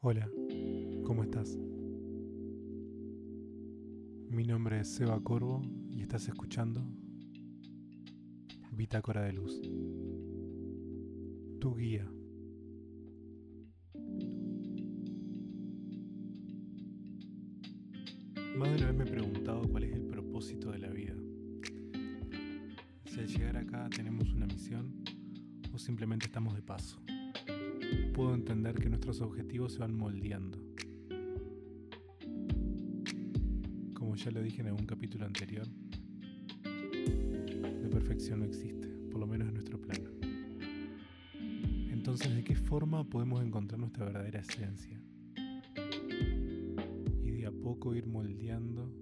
Hola, ¿cómo estás? Mi nombre es Seba Corvo y estás escuchando Bitácora de Luz. Tu guía. Más de una vez me he preguntado cuál es el propósito de la vida. Si al llegar acá tenemos una misión o simplemente estamos de paso. Puedo entender que nuestros objetivos se van moldeando. Como ya lo dije en algún capítulo anterior, la perfección no existe, por lo menos en nuestro plano. Entonces, ¿de qué forma podemos encontrar nuestra verdadera esencia? Y de a poco ir moldeando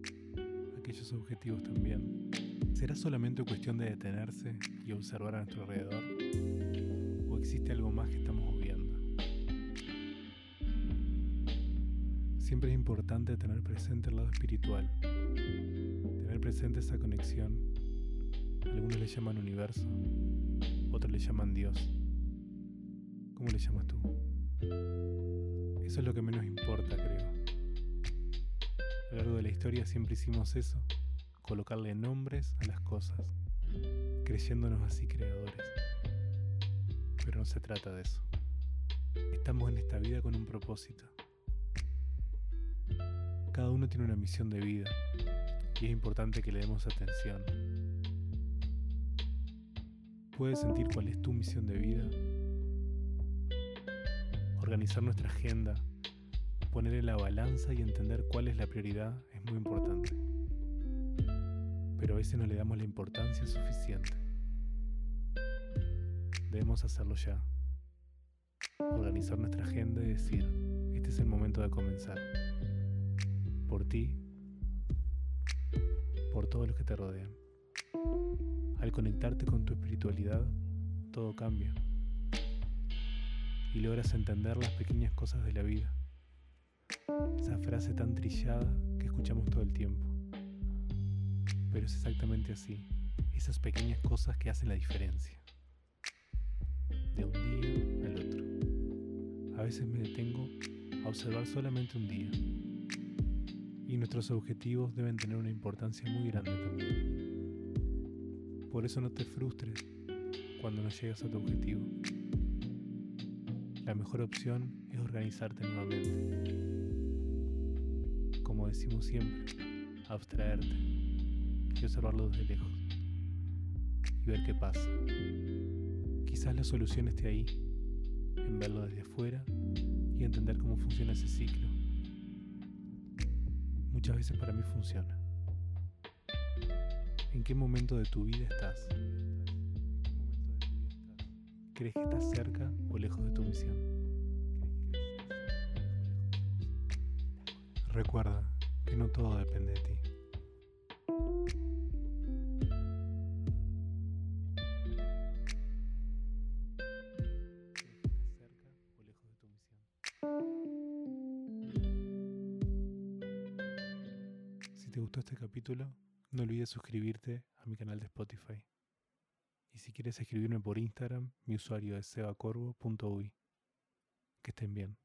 aquellos objetivos también. ¿Será solamente cuestión de detenerse y observar a nuestro alrededor? ¿O existe algo más que Siempre es importante tener presente el lado espiritual, tener presente esa conexión. Algunos le llaman universo, otros le llaman Dios. ¿Cómo le llamas tú? Eso es lo que menos importa, creo. A lo largo de la historia siempre hicimos eso, colocarle nombres a las cosas, creyéndonos así creadores. Pero no se trata de eso. Estamos en esta vida con un propósito cada uno tiene una misión de vida y es importante que le demos atención. Puedes sentir cuál es tu misión de vida, organizar nuestra agenda, poner en la balanza y entender cuál es la prioridad es muy importante. Pero a veces no le damos la importancia suficiente. Debemos hacerlo ya. Organizar nuestra agenda y decir, este es el momento de comenzar por ti, por todos los que te rodean. Al conectarte con tu espiritualidad, todo cambia y logras entender las pequeñas cosas de la vida. Esa frase tan trillada que escuchamos todo el tiempo. Pero es exactamente así, esas pequeñas cosas que hacen la diferencia. De un día al otro. A veces me detengo a observar solamente un día y nuestros objetivos deben tener una importancia muy grande también. Por eso no te frustres cuando no llegas a tu objetivo. La mejor opción es organizarte nuevamente. Como decimos siempre, abstraerte y observarlo desde lejos y ver qué pasa. Quizás la solución esté ahí, en verlo desde afuera y entender cómo funciona ese ciclo muchas veces para mí funciona. ¿En qué momento de tu vida estás? ¿Crees que estás cerca o lejos de tu misión? Recuerda que no todo depende de ti. Te gustó este capítulo, no olvides suscribirte a mi canal de Spotify. Y si quieres escribirme por Instagram, mi usuario es sebacorvo.ui. Que estén bien.